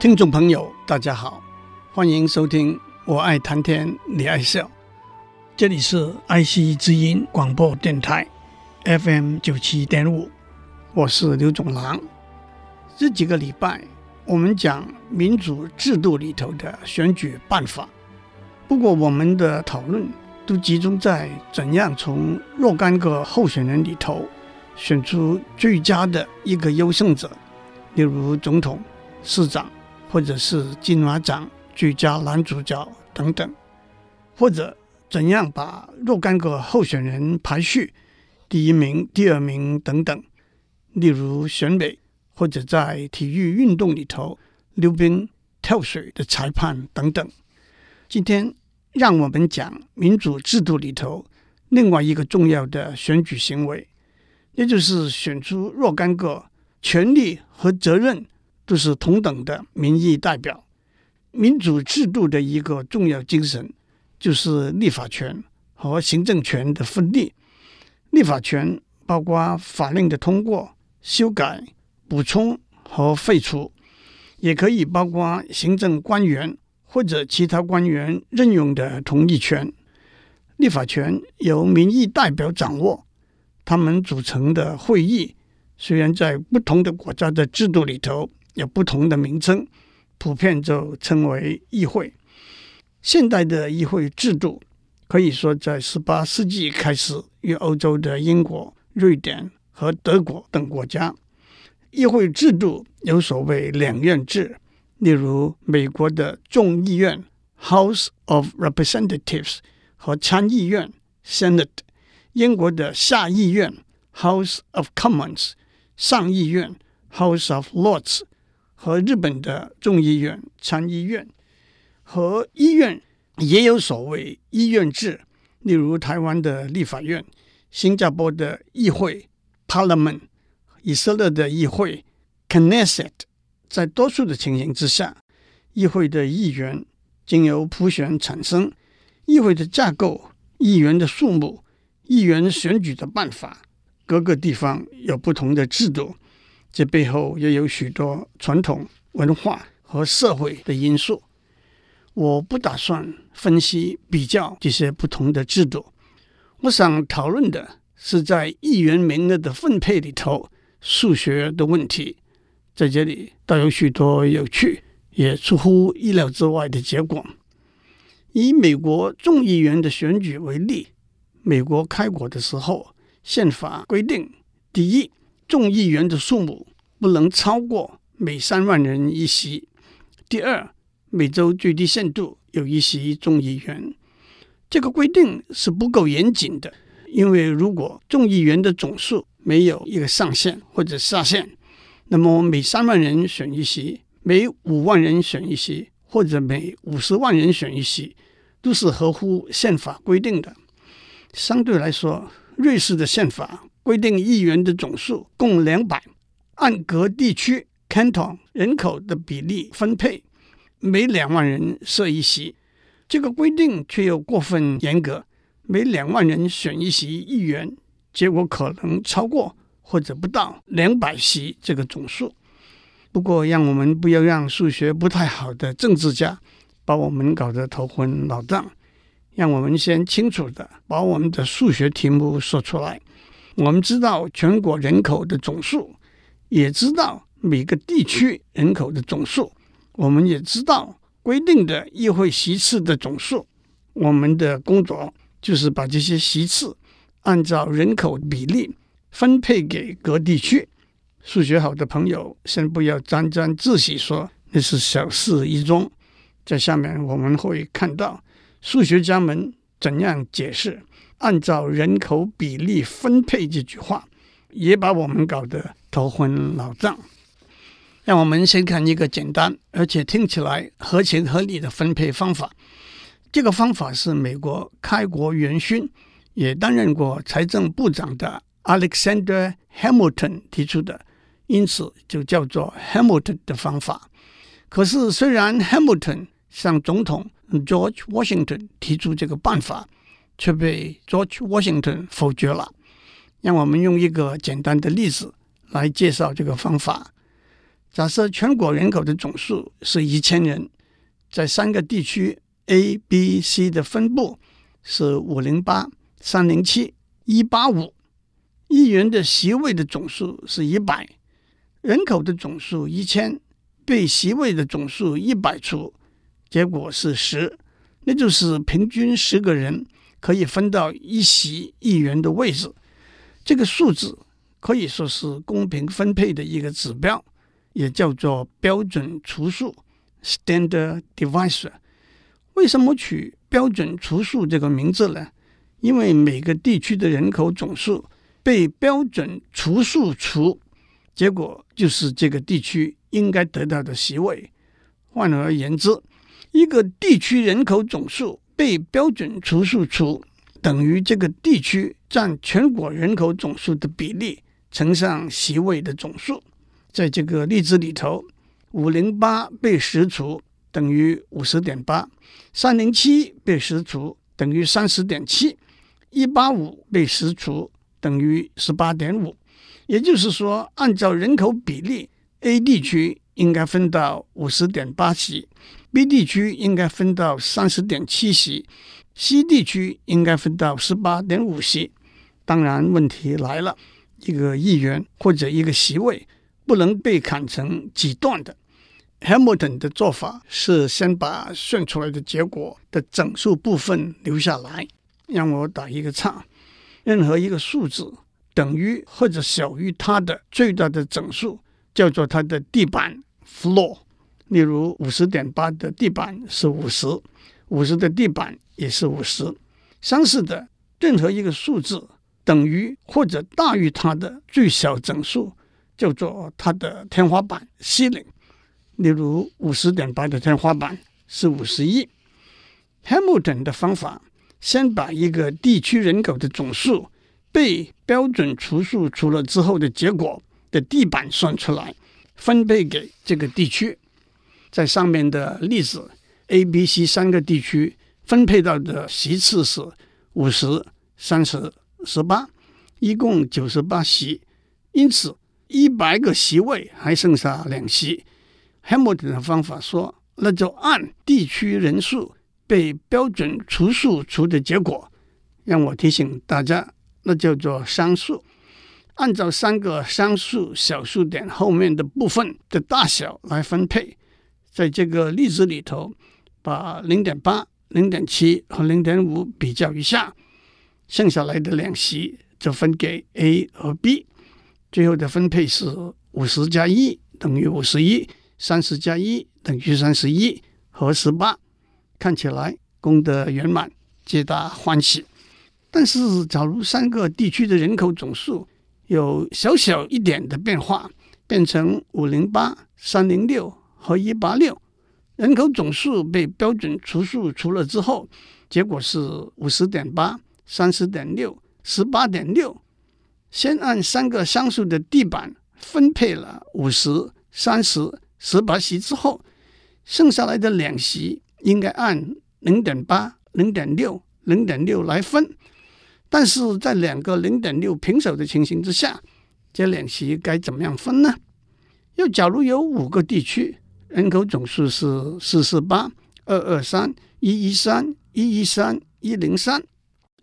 听众朋友，大家好，欢迎收听《我爱谈天，你爱笑》。这里是爱惜之音广播电台 FM 九七点五，我是刘总郎。这几个礼拜，我们讲民主制度里头的选举办法。不过，我们的讨论都集中在怎样从若干个候选人里头选出最佳的一个优胜者，例如总统、市长。或者是金马奖最佳男主角等等，或者怎样把若干个候选人排序，第一名、第二名等等，例如选美，或者在体育运动里头溜冰、跳水的裁判等等。今天让我们讲民主制度里头另外一个重要的选举行为，也就是选出若干个权利和责任。都是同等的民意代表。民主制度的一个重要精神就是立法权和行政权的分立。立法权包括法令的通过、修改、补充和废除，也可以包括行政官员或者其他官员任用的同意权。立法权由民意代表掌握，他们组成的会议虽然在不同的国家的制度里头。有不同的名称，普遍就称为议会。现代的议会制度可以说在十八世纪开始与欧洲的英国、瑞典和德国等国家。议会制度有所谓两院制，例如美国的众议院 （House of Representatives） 和参议院 （Senate），英国的下议院 （House of Commons）、上议院 （House of Lords）。和日本的众议院、参议院和医院也有所谓医院制，例如台湾的立法院、新加坡的议会 （Parliament）、以色列的议会 （Knesset）。在多数的情形之下，议会的议员经由普选产生，议会的架构、议员的数目、议员选举的办法，各个地方有不同的制度。这背后也有许多传统文化和社会的因素。我不打算分析比较这些不同的制度。我想讨论的是在议员名额的分配里头数学的问题。在这里倒有许多有趣也出乎意料之外的结果。以美国众议员的选举为例，美国开国的时候，宪法规定，第一。众议员的数目不能超过每三万人一席。第二，每周最低限度有一席众议员。这个规定是不够严谨的，因为如果众议员的总数没有一个上限或者下限，那么每三万人选一席，每五万人选一席，或者每五十万人选一席，都是合乎宪法规定的。相对来说，瑞士的宪法。规定议员的总数共两百，按各地区 （canton） 人口的比例分配，每两万人设一席。这个规定却又过分严格，每两万人选一席议员，结果可能超过或者不到两百席这个总数。不过，让我们不要让数学不太好的政治家把我们搞得头昏脑胀。让我们先清楚的把我们的数学题目说出来。我们知道全国人口的总数，也知道每个地区人口的总数，我们也知道规定的议会席次的总数。我们的工作就是把这些席次按照人口比例分配给各地区。数学好的朋友，先不要沾沾自喜说那是小事一桩。在下面我们会看到数学家们怎样解释。按照人口比例分配这句话，也把我们搞得头昏脑胀。让我们先看一个简单而且听起来合情合理的分配方法。这个方法是美国开国元勋，也担任过财政部长的 Alexander Hamilton 提出的，因此就叫做 Hamilton 的方法。可是，虽然 Hamilton 向总统 George Washington 提出这个办法，却被 George Washington 否决了。让我们用一个简单的例子来介绍这个方法。假设全国人口的总数是一千人，在三个地区 A、B、C 的分布是五零八、三零七、一八五。议员的席位的总数是一百，人口的总数一千，被席位的总数一百除，结果是十，那就是平均十个人可以分到一席议员的位置。这个数字可以说是公平分配的一个指标，也叫做标准除数 （standard divisor）。为什么取标准除数这个名字呢？因为每个地区的人口总数被标准除数除，结果就是这个地区应该得到的席位。换而言之，一个地区人口总数被标准除数除，等于这个地区占全国人口总数的比例乘上席位的总数。在这个例子里头，五零八被十除等于五十点八，三零七被十除等于三十点七，一八五被十除等于十八点五。也就是说，按照人口比例，A 地区应该分到五十点八席，B 地区应该分到三十点七席。，C 地区应该分到十八点五席，当然问题来了，一个议员或者一个席位不能被砍成几段的。Hamilton 的做法是先把算出来的结果的整数部分留下来，让我打一个叉。任何一个数字等于或者小于它的最大的整数，叫做它的地板 （floor）。例如五十点八的地板是五十，五十的地板。也是五十。相似的，任何一个数字等于或者大于它的最小整数，叫做它的天花板 （ceiling）。例如，五十点八的天花板是五十一。Hamilton 的方法，先把一个地区人口的总数被标准除数除了之后的结果的地板算出来，分配给这个地区。在上面的例子，A、B、C 三个地区。分配到的席次是五十、三十、十八，一共九十八席。因此，一百个席位还剩下两席。Hamilton 的方法说，那就按地区人数被标准除数除的结果。让我提醒大家，那叫做商数。按照三个商数小数点后面的部分的大小来分配。在这个例子里头，把零点八。零点七和零点五比较一下，剩下来的两席就分给 A 和 B。最后的分配是五十加一等于五十一，三十加一等于三十一和十八。看起来功德圆满，皆大欢喜。但是，假如三个地区的人口总数有小小一点的变化，变成五零八、三零六和一八六。人口总数被标准除数除了之后，结果是五十点八、三十点六、十八点六。先按三个双数的地板分配了五十、三十、十八席之后，剩下来的两席应该按零点八、零点六、零点六来分。但是在两个零点六平手的情形之下，这两席该怎么样分呢？又假如有五个地区。人口总数是四四八二二三一一三一一三一零三，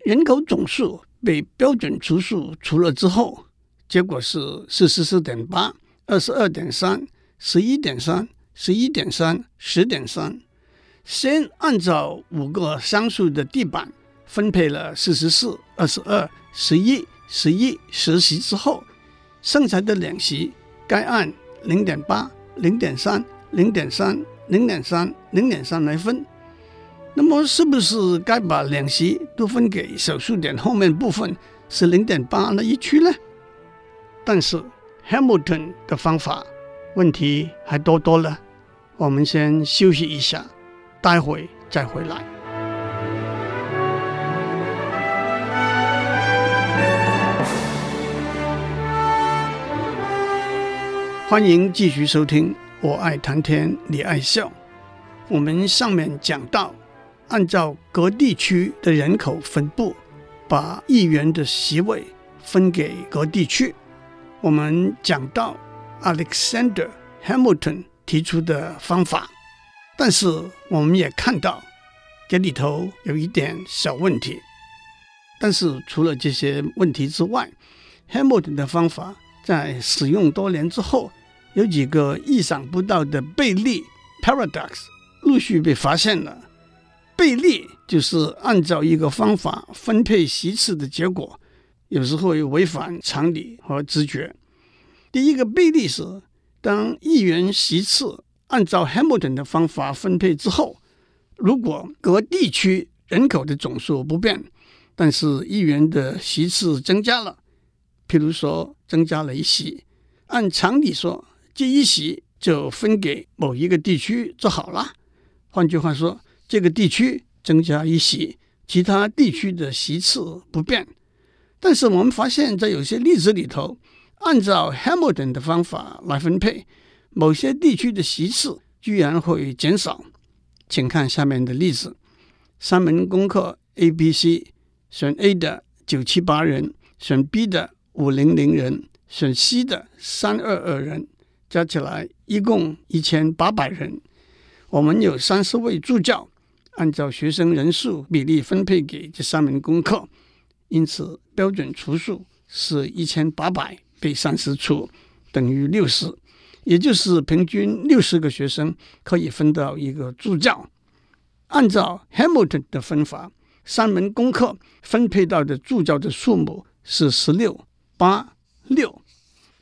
人口总数被标准除数除了之后，结果是四十四点八二十二点三十一点三十一点三十点三。先按照五个商数的地板分配了四十四、二十二、十一、十一、十席之后，剩下的两席该按零点八、零点三。零点三、零点三、零点三来分，那么是不是该把两席都分给小数点后面部分是零点八那一区呢？但是 Hamilton 的方法问题还多多了。我们先休息一下，待会再回来。欢迎继续收听《我爱谈天，你爱笑》。我们上面讲到，按照各地区的人口分布，把议员的席位分给各地区。我们讲到 Alexander Hamilton 提出的方法，但是我们也看到这里头有一点小问题。但是除了这些问题之外，Hamilton 的方法在使用多年之后，有几个意想不到的悖例 （paradox） 陆续被发现了。悖例就是按照一个方法分配席次的结果，有时候会违反常理和直觉。第一个悖例是，当议员席次按照 Hamilton 的方法分配之后，如果各地区人口的总数不变，但是议员的席次增加了，譬如说增加了一席，按常理说，这一席就分给某一个地区就好了。换句话说，这个地区增加一席，其他地区的席次不变。但是我们发现，在有些例子里头，按照 Hamilton 的方法来分配，某些地区的席次居然会减少。请看下面的例子：三门功课 A、B、C，选 A 的九七八人，选 B 的五零零人，选 C 的三二二人。加起来一共一千八百人，我们有三十位助教，按照学生人数比例分配给这三门功课，因此标准除数是一千八百被三十除，等于六十，也就是平均六十个学生可以分到一个助教。按照 Hamilton 的分法，三门功课分配到的助教的数目是十六八六，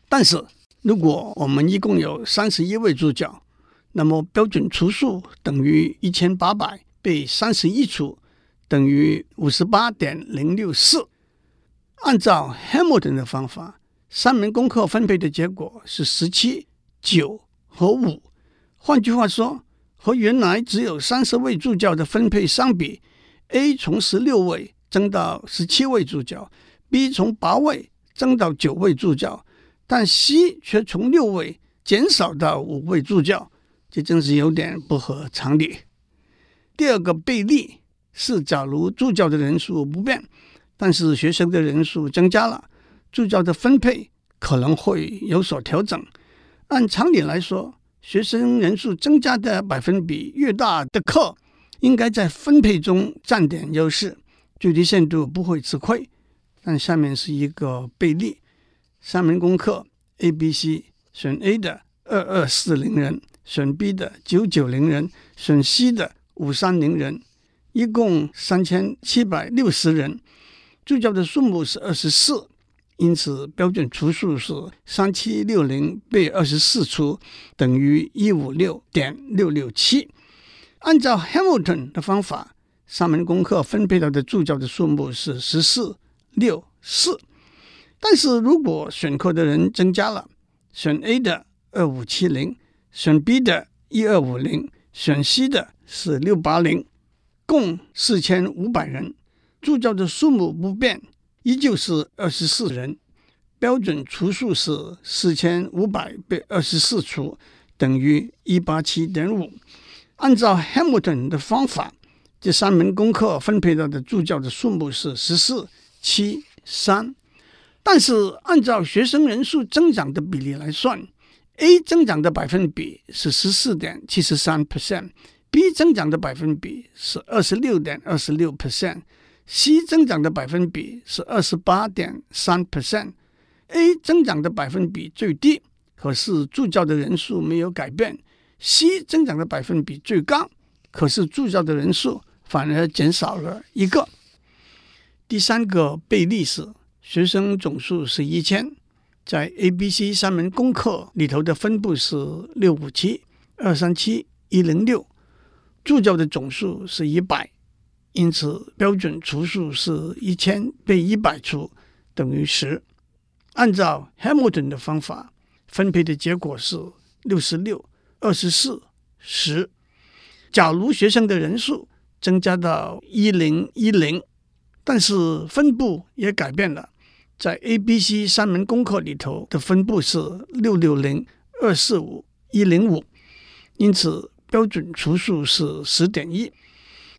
但是。如果我们一共有三十一位助教，那么标准除数等于一千八百被三十一除，等于五十八点零六四。按照 Hamilton 的方法，三门功课分配的结果是十七、九和五。换句话说，和原来只有三十位助教的分配相比，A 从十六位增到十七位助教，B 从八位增到九位助教。但西却从六位减少到五位助教，这真是有点不合常理。第二个悖例是，假如助教的人数不变，但是学生的人数增加了，助教的分配可能会有所调整。按常理来说，学生人数增加的百分比越大的课，应该在分配中占点优势，最低限度不会吃亏。但下面是一个悖例。三门功课 A、B、C，选 A 的二二四零人，选 B 的九九零人，选 C 的五三零人，一共三千七百六十人。助教的数目是二十四，因此标准除数是三七六零被二十四除，等于一五六点六六七。按照 Hamilton 的方法，三门功课分配到的助教的数目是十四六四。但是如果选课的人增加了，选 A 的二五七零，选 B 的一二五零，选 C 的是六八零，共四千五百人，助教的数目不变，依旧是二十四人，标准除数是四千五百被二十四除，等于一八七点五。按照 Hamilton 的方法，这三门功课分配到的助教的数目是十四七三。但是，按照学生人数增长的比例来算，A 增长的百分比是十四点七十三 percent，B 增长的百分比是二十六点二十六 percent，C 增长的百分比是二十八点三 percent。A 增长的百分比最低，可是助教的人数没有改变；C 增长的百分比最高，可是助教的人数反而减少了一个。第三个悖例是。学生总数是一千，在 A、B、C 三门功课里头的分布是六五七二三七一零六，助教的总数是一百，因此标准除数是一千被一百除，等于十。按照 Hamilton 的方法，分配的结果是六十六、二十四、十。假如学生的人数增加到一零一零，但是分布也改变了，在 A、B、C 三门功课里头的分布是六六零、二四五、一零五，因此标准除数是十点一。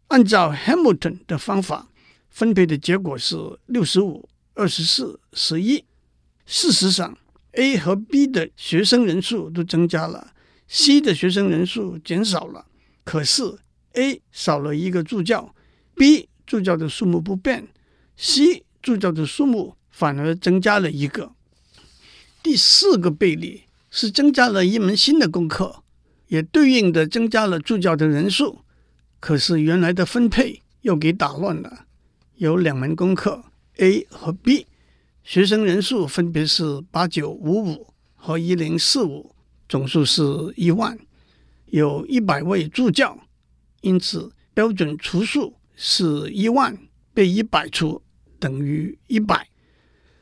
按照 Hamilton 的方法分配的结果是六十五、二十四、十一。事实上，A 和 B 的学生人数都增加了，C 的学生人数减少了。可是 A 少了一个助教，B 助教的数目不变，C 助教的数目反而增加了一个。第四个倍例是增加了一门新的功课，也对应的增加了助教的人数。可是原来的分配又给打乱了，有两门功课 A 和 B，学生人数分别是八九五五和一零四五，总数是一万，有一百位助教，因此标准除数是一万被一百除等于一百。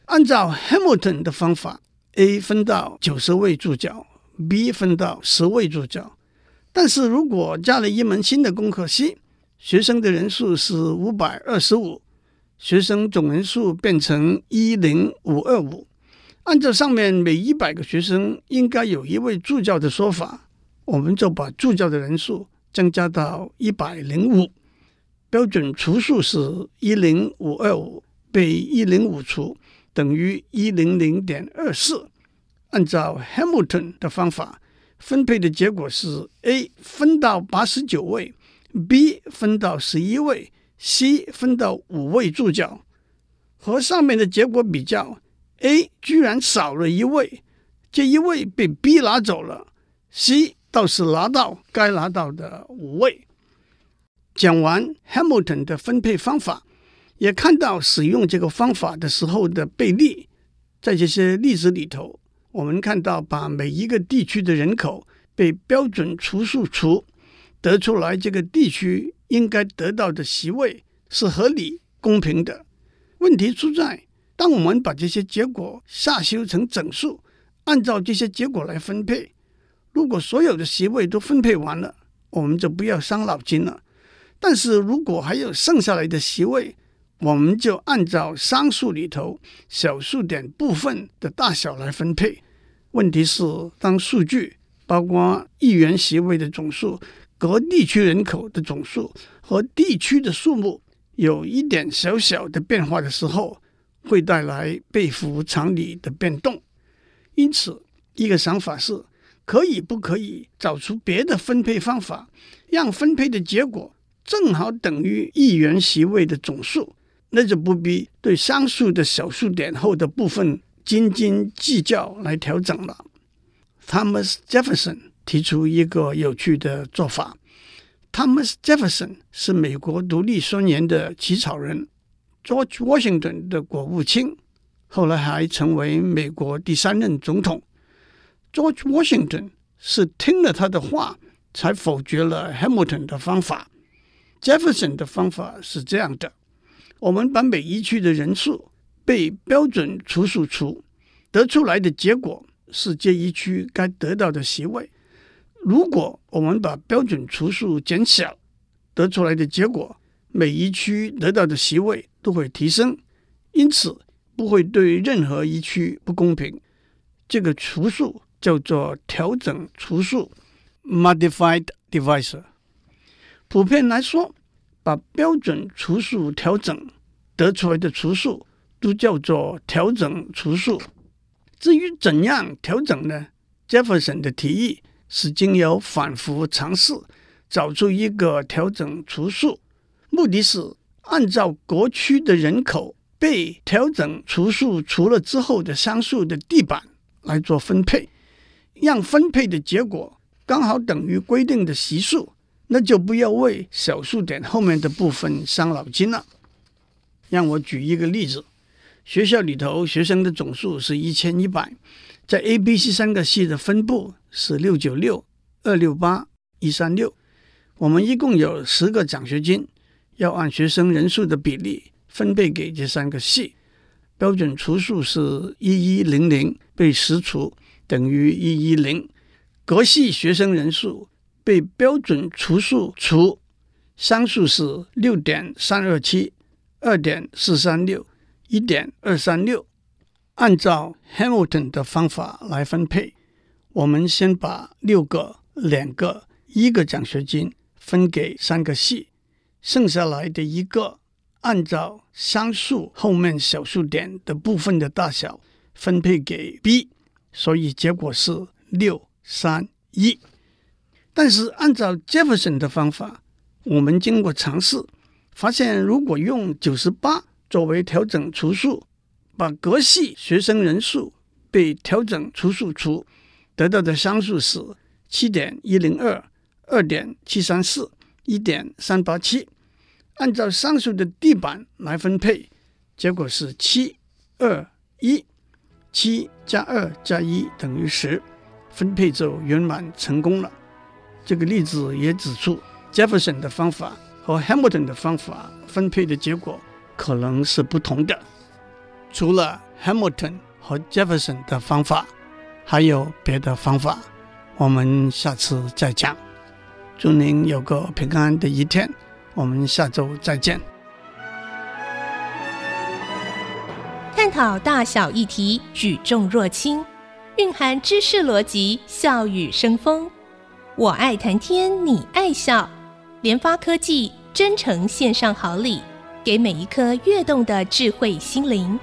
按照 Hamilton 的方法，A 分到九十位助教，B 分到十位助教。但是如果加了一门新的功课 C，学生的人数是五百二十五，学生总人数变成一零五二五。按照上面每一百个学生应该有一位助教的说法，我们就把助教的人数增加到一百零五。标准除数是一零五二五被一零五除，等于一零零点二四。按照 Hamilton 的方法。分配的结果是：A 分到八十九位，B 分到十一位，C 分到五位助教。和上面的结果比较，A 居然少了一位，这一位被 B 拿走了，C 倒是拿到该拿到的五位。讲完 Hamilton 的分配方法，也看到使用这个方法的时候的倍例，在这些例子里头。我们看到，把每一个地区的人口被标准除数除，得出来这个地区应该得到的席位是合理公平的。问题出在，当我们把这些结果下修成整数，按照这些结果来分配，如果所有的席位都分配完了，我们就不要伤脑筋了。但是如果还有剩下来的席位，我们就按照商数里头小数点部分的大小来分配。问题是，当数据包括议员席位的总数、各地区人口的总数和地区的数目有一点小小的变化的时候，会带来背符常理的变动。因此，一个想法是，可以不可以找出别的分配方法，让分配的结果正好等于议员席位的总数，那就不必对上述的小数点后的部分。斤斤计较来调整了。Thomas Jefferson 提出一个有趣的做法。Thomas Jefferson 是美国独立宣言的起草人，George Washington 的国务卿，后来还成为美国第三任总统。George Washington 是听了他的话才否决了 Hamilton 的方法。Jefferson 的方法是这样的：我们把每一区的人数。被标准除数除得出来的结果是这一区该得到的席位。如果我们把标准除数减小，得出来的结果每一区得到的席位都会提升，因此不会对任何一区不公平。这个除数叫做调整除数 （modified divisor）。普遍来说，把标准除数调整得出来的除数。都叫做调整除数。至于怎样调整呢？Jefferson 的提议是经由反复尝试找出一个调整除数，目的是按照各区的人口被调整除数除了之后的商数的地板来做分配，让分配的结果刚好等于规定的席数，那就不要为小数点后面的部分伤脑筋了。让我举一个例子。学校里头学生的总数是一千一百，在 A、B、C 三个系的分布是六九六、二六八、一三六。我们一共有十个奖学金，要按学生人数的比例分配给这三个系。标准除数是一一零零被十除，等于一一零。各系学生人数被标准除数除，商数是六点三二七、二点四三六、一点二三六。按照 Hamilton 的方法来分配，我们先把六个、两个、一个奖学金分给三个系，剩下来的一个按照商数后面小数点的部分的大小分配给 B，所以结果是六三一。但是按照 Jefferson 的方法，我们经过尝试发现，如果用九十八作为调整除数，把各系学生人数被调整除数除，得到的商数是七点一零二、二点七三四、一点三八七。按照上述的地板来分配，结果是七二一，七加二加一等于十，分配就圆满成功了。这个例子也指出，Jefferson 的方法和 Hamilton 的方法分配的结果可能是不同的。除了 Hamilton 和 Jefferson 的方法，还有别的方法，我们下次再讲。祝您有个平安的一天。我们下周再见。探讨大小议题，举重若轻，蕴含知识逻辑，笑语生风。我爱谈天，你爱笑。联发科技真诚献上好礼，给每一颗跃动的智慧心灵。